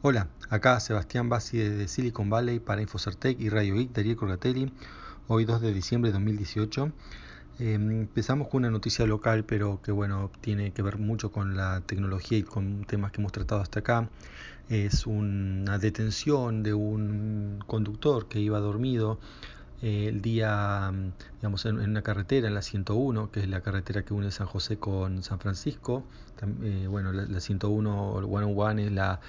Hola, acá Sebastián Bassi de Silicon Valley para Infocertec y Radio Geek, Darío Corgatelli, hoy 2 de diciembre de 2018. Em, empezamos con una noticia local, pero que bueno, tiene que ver mucho con la tecnología y con temas que hemos tratado hasta acá. Es una detención de un conductor que iba dormido eh, el día, digamos, en, una carretera, en la 101, que es la carretera que une San José con San Francisco. Eh, bueno, la, la 101 o 101 es la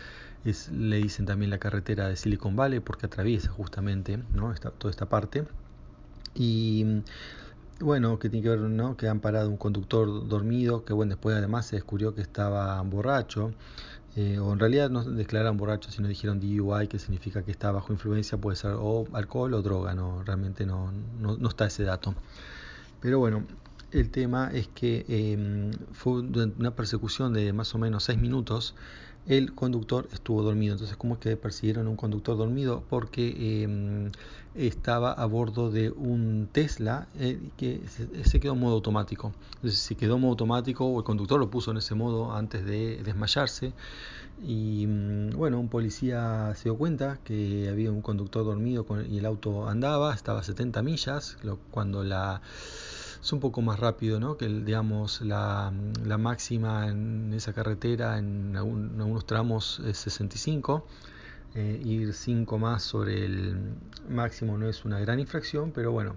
le dicen también la carretera de Silicon Valley porque atraviesa justamente ¿no? toda esta parte. Y bueno, que tiene que ver, ¿no? Que han parado un conductor dormido, que bueno, después además se descubrió que estaba borracho, eh, o en realidad no declararon borracho, sino dijeron DUI, que significa que está bajo influencia, puede ser o alcohol o droga, no, realmente no, no, no está ese dato. Pero bueno, el tema es que eh, fue una persecución de más o menos seis minutos el conductor estuvo dormido. Entonces, ¿cómo es que persiguieron a un conductor dormido? Porque em, estaba a bordo de un Tesla eh, que se, quedó en modo automático. Entonces, si quedó en modo automático o el conductor lo puso en ese modo antes de desmayarse. Y mm, bueno, un policía se dio cuenta que había un conductor dormido y el auto andaba, estaba a 70 millas, cuando la es un poco más rápido ¿no? que digamos la, la, máxima en esa carretera en, algunos tramos es 65 eh, ir 5 más sobre el máximo no es una gran infracción pero bueno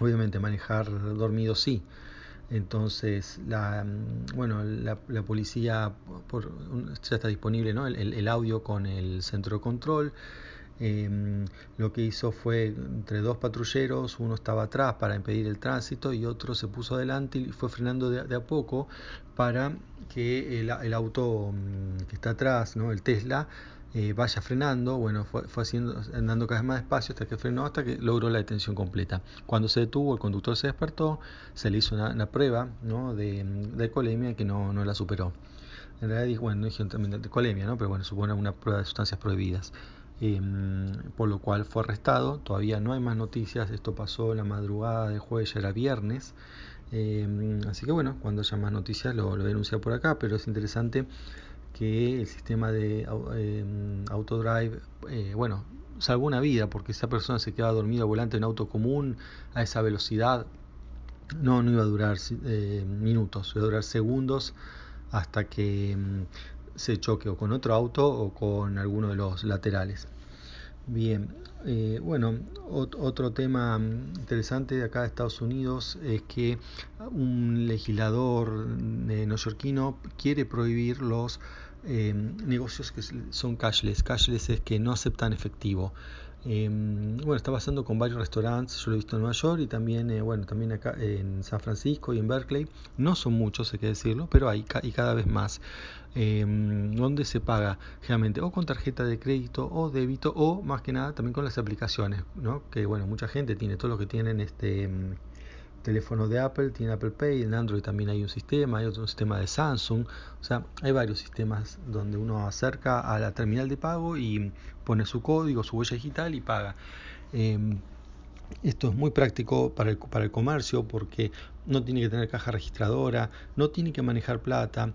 obviamente manejar dormido sí entonces la bueno la, la policía por, ya está disponible ¿no? el, el, el audio con el centro de control eh, lo que hizo fue entre dos patrulleros, uno estaba atrás para impedir el tránsito y otro se puso adelante y fue frenando de, a poco para que el, auto mm, que está atrás, ¿no? el Tesla, eh, vaya frenando, bueno, fue, haciendo, andando cada vez más despacio hasta que frenó, hasta que logró la detención completa. Cuando se detuvo, el conductor se despertó, se le hizo una, prueba de, de alcoholemia que no, no la superó. En realidad, bueno, no también de alcoholemia, ¿no? pero bueno, supone una prueba de sustancias prohibidas eh, por lo cual fue arrestado. Todavía no hay más noticias, esto pasó la madrugada del jueves, ya era viernes. Eh, así que bueno, cuando haya más noticias lo, lo por acá, pero es interesante que el sistema de eh, autodrive, eh, bueno, salvó una vida porque esa persona se quedaba dormida volante en auto común a esa velocidad. No, no iba a durar eh, minutos, iba a durar segundos hasta que se choque o con otro auto o con alguno de los laterales. Bien, eh, bueno, ot otro tema interesante de acá de Estados Unidos es que un legislador neoyorquino quiere prohibir los eh, negocios que son cashless. Cashless es que no aceptan efectivo. Eh, bueno, está pasando con varios restaurantes, yo lo he visto en Nueva York y también, eh, bueno, también acá en San Francisco y en Berkeley. No son muchos, hay que decirlo, pero hay y cada vez más. Eh, donde se paga generalmente o con tarjeta de crédito o débito o más que nada también con las aplicaciones, ¿no? Que bueno, mucha gente tiene todo lo que tienen este teléfono de Apple, tiene Apple Pay, en Android también hay un sistema, hay otro sistema de Samsung, o sea, hay varios sistemas donde uno acerca a la terminal de pago y pone su código, su huella digital y paga. Eh, esto es muy práctico para el, para el comercio porque no tiene que tener caja registradora, no tiene que manejar plata,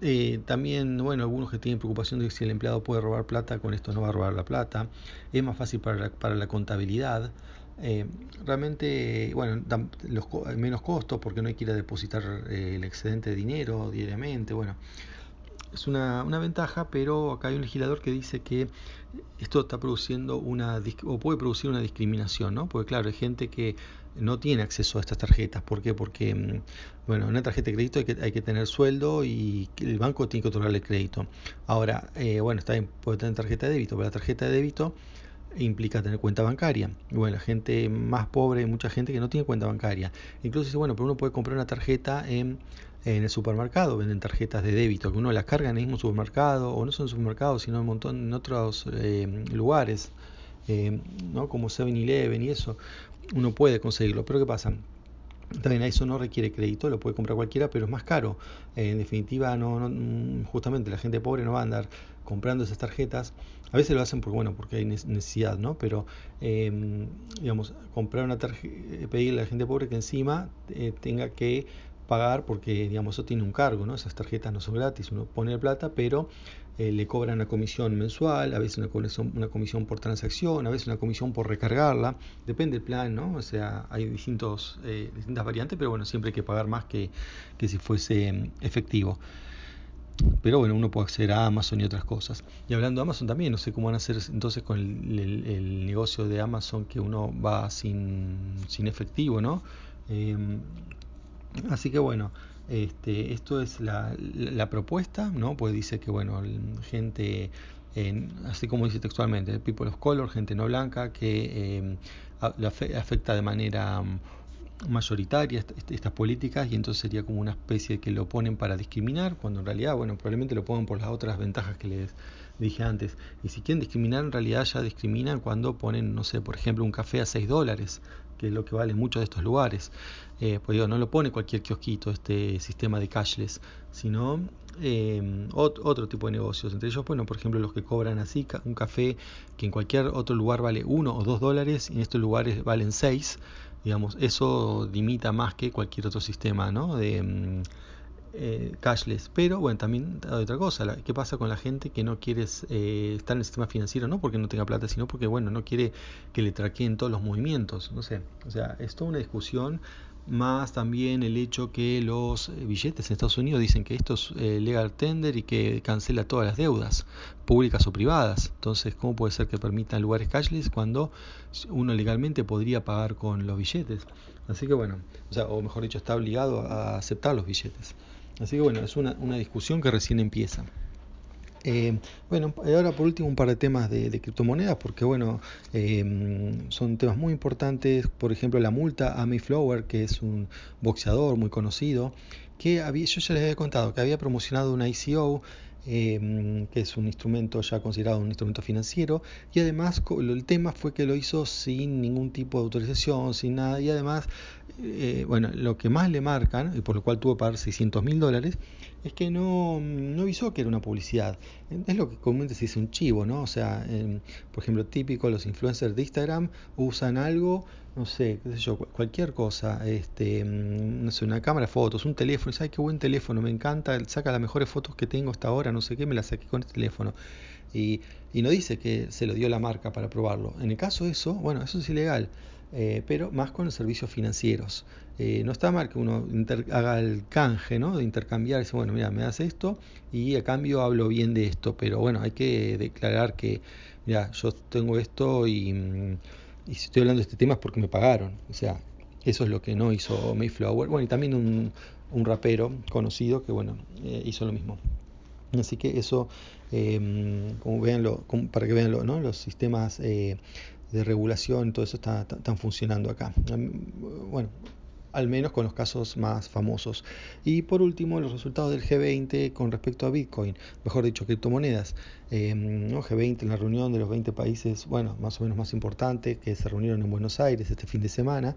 eh, también, bueno, algunos que tienen preocupación de que si el empleado puede robar plata, con esto no va a robar la plata. Es más fácil para la, para la contabilidad. Eh, realmente, bueno, los, menos costos porque no hay que ir a depositar eh, el excedente de dinero diariamente. Bueno, es una, una, ventaja, pero acá hay un legislador que dice que esto está produciendo una, o puede producir una discriminación, ¿no? Porque claro, hay gente que no tiene acceso a estas tarjetas. ¿Por qué? Porque, mm, bueno, en una tarjeta de crédito hay que, hay que tener sueldo y el banco tiene que otorgarle crédito. Ahora, eh, bueno, está bien, puede tener tarjeta de débito, pero la tarjeta de débito implica tener cuenta bancaria. Bueno, la gente más pobre, mucha gente que no tiene cuenta bancaria. Incluso dice, bueno, pero uno puede comprar una tarjeta en, en el supermercado, venden tarjetas de débito, que uno las carga en el mismo supermercado, o no son supermercados, sino en un montón en otros eh, lugares, eh, ¿no? como 7-Eleven y eso uno puede conseguirlo, pero ¿qué pasa? También eso no requiere crédito, lo puede comprar cualquiera, pero es más caro. Eh, en definitiva, no, no, mm, justamente la gente pobre no va a andar comprando esas tarjetas. A veces lo hacen porque, bueno, porque hay necesidad, ¿no? Pero, eh, digamos, comprar una tarjeta, eh, pedirle a la gente pobre que encima eh, tenga que pagar porque, digamos, eso tiene un cargo, ¿no? Esas tarjetas no son gratis, uno pone plata, pero eh, le cobran una comisión mensual, a veces una comisión, por transacción, a veces una comisión por recargarla, depende del plan, ¿no? O sea, hay distintos, distintas variantes, pero bueno, siempre hay que pagar más que, que si fuese mm, efectivo. Pero bueno, uno puede acceder a Amazon y otras cosas. Y hablando de Amazon también, no sé cómo van a hacer entonces con el, negocio de Amazon que uno va sin, efectivo, ¿no? Em, así que bueno, este, esto es la, la, propuesta, ¿no? Pues dice que, bueno, gente, así como dice textualmente, people of color, gente no blanca, que eh, afecta de manera mayoritaria estas políticas y entonces sería como una especie que lo ponen para discriminar, cuando en realidad, bueno, probablemente lo pongan por las otras ventajas que les dije antes. Y si quieren discriminar, en realidad ya discriminan cuando ponen, no sé, por ejemplo, un café a 6 dólares, que es lo que vale muchos de estos lugares. Eh, pues digo, no lo pone cualquier kiosquito este sistema de cashless, sino eh, otro tipo de negocios. Entre ellos, bueno, por ejemplo, los que cobran así, un café que en cualquier otro lugar vale 1 o 2 dólares y en estos lugares valen 6 digamos, eso limita más que cualquier otro sistema ¿no? de mm, eh, cashless. Pero bueno, también hay otra cosa, ¿qué pasa con la gente que no quiere eh, estar en el sistema financiero? No porque no tenga plata, sino porque bueno, no quiere que le traqueen todos los movimientos. No sé, o sea, es toda una discusión más también el hecho que los eh, billetes en Estados Unidos dicen que esto es eh, legal tender y que cancela todas las deudas, públicas o privadas. Entonces, ¿cómo puede ser que permitan lugares cashless cuando uno legalmente podría pagar con los billetes? Así que bueno, o, sea, o mejor dicho, está obligado a aceptar los billetes. Así que bueno, es una, una discusión que recién empieza. Eh, bueno, ahora por último un par de temas de, criptomonedas, porque bueno, eh, son temas muy importantes. Por ejemplo, la multa a Mayflower, que es un boxeador muy conocido, que había, yo ya les había contado que había promocionado una ICO Em, que es un instrumento ya considerado un instrumento financiero, y además el tema fue que lo hizo sin ningún tipo de autorización, sin nada, y además, eh, bueno, lo que más le marcan, y por lo cual tuvo que pagar 600 mil dólares, es que no, no avisó que era una publicidad. Es lo que comúnmente se dice un chivo, ¿no? O sea, por ejemplo, típico, los influencers de Instagram usan algo no sé, qué sé yo, cualquier cosa, este, mm, no sé, una cámara de fotos, un teléfono, ¿sabes qué buen teléfono? Me encanta, saca las mejores fotos que tengo hasta ahora, no sé qué, me las saqué con este teléfono. Y, y no dice que se lo dio la marca para probarlo. En el caso de eso, bueno, eso es ilegal, eh, pero más con los servicios financieros. Eh, no está mal que uno haga el canje, ¿no? De intercambiar, dice, bueno, mira, me das esto y a cambio hablo bien de esto, pero bueno, hay que declarar que, mira, yo tengo esto y mm, si estoy hablando de este tema es porque me pagaron. O sea, eso es lo que no hizo Mayflower. Bueno, y también un, un rapero conocido que, bueno, eh, hizo lo mismo. Así que eso, eh, como para que vean ¿no? los sistemas eh, de regulación, todo eso está, están funcionando acá. Bueno, al menos con los casos más famosos. Y por último, los resultados del G20 con respecto a Bitcoin, mejor dicho, criptomonedas. Eh, G20, en la reunión de los 20 países, bueno, más o menos más importante, que se reunieron en Buenos Aires este fin de semana.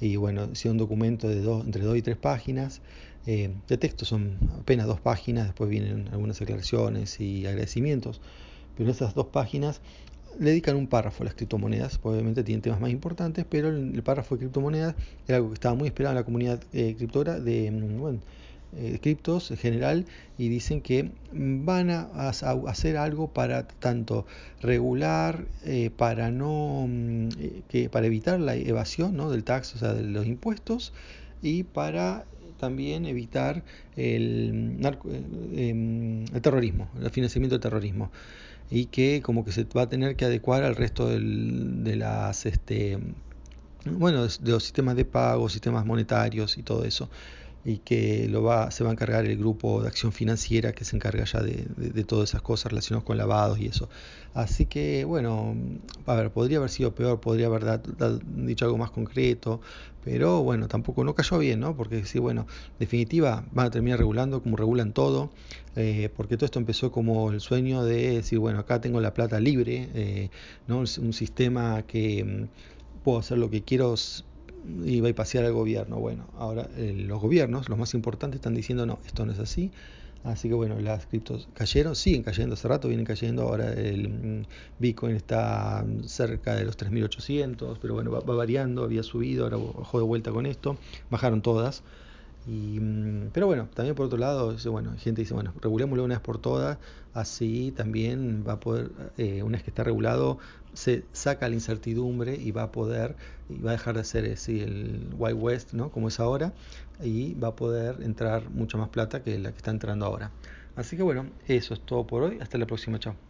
Y bueno, hicieron un documento de dos, entre dos y tres páginas. Eh, de texto son apenas dos páginas, después vienen algunas declaraciones y agradecimientos. Pero en esas dos páginas le dedican un párrafo a las criptomonedas, obviamente tienen temas más importantes, pero el, párrafo de criptomonedas era algo que estaba muy esperado en la comunidad eh, criptora de mm, bueno, eh, criptos en general y dicen que van a, hacer algo para tanto regular, eh, para no mm, que para evitar la evasión ¿no? del tax, o sea, de los impuestos y para también evitar el, em, el terrorismo, el financiamiento del terrorismo. Y que como que se va a tener que adecuar al resto del, de las este bueno de los sistemas de pago sistemas monetarios y todo eso y que lo va, se va a encargar el grupo de acción financiera que se encarga ya de, de, todas esas cosas relacionadas con lavados y eso. Así que, bueno, a ver, podría haber sido peor, podría haber dicho algo más concreto, pero bueno, tampoco no cayó bien, ¿no? Porque sí, bueno, definitiva van a terminar regulando como regulan todo, eh, porque todo esto empezó como el sueño de decir, bueno, acá tengo la plata libre, eh, ¿no? Un sistema que mm, puedo hacer lo que quiero y va pasear al gobierno. Bueno, ahora eh, los gobiernos, los más importantes, están diciendo no, esto no es así. Así que bueno, las criptos cayeron, siguen cayendo hace rato, vienen cayendo. Ahora el mm, Bitcoin está cerca de los 3.800, pero bueno, va, variando, había subido, ahora bajó de vuelta con esto. Bajaron todas. Y, mm, pero bueno, también por otro lado, bueno, gente dice, bueno, regulémoslo una vez por todas, así también va a poder, eh, una vez que está regulado, se saca la incertidumbre y va a poder, y va a dejar de ser así el Wild West, ¿no? Como es ahora, y va a poder entrar mucha más plata que la que está entrando ahora. Así que bueno, eso es todo por hoy. Hasta la próxima. Chao.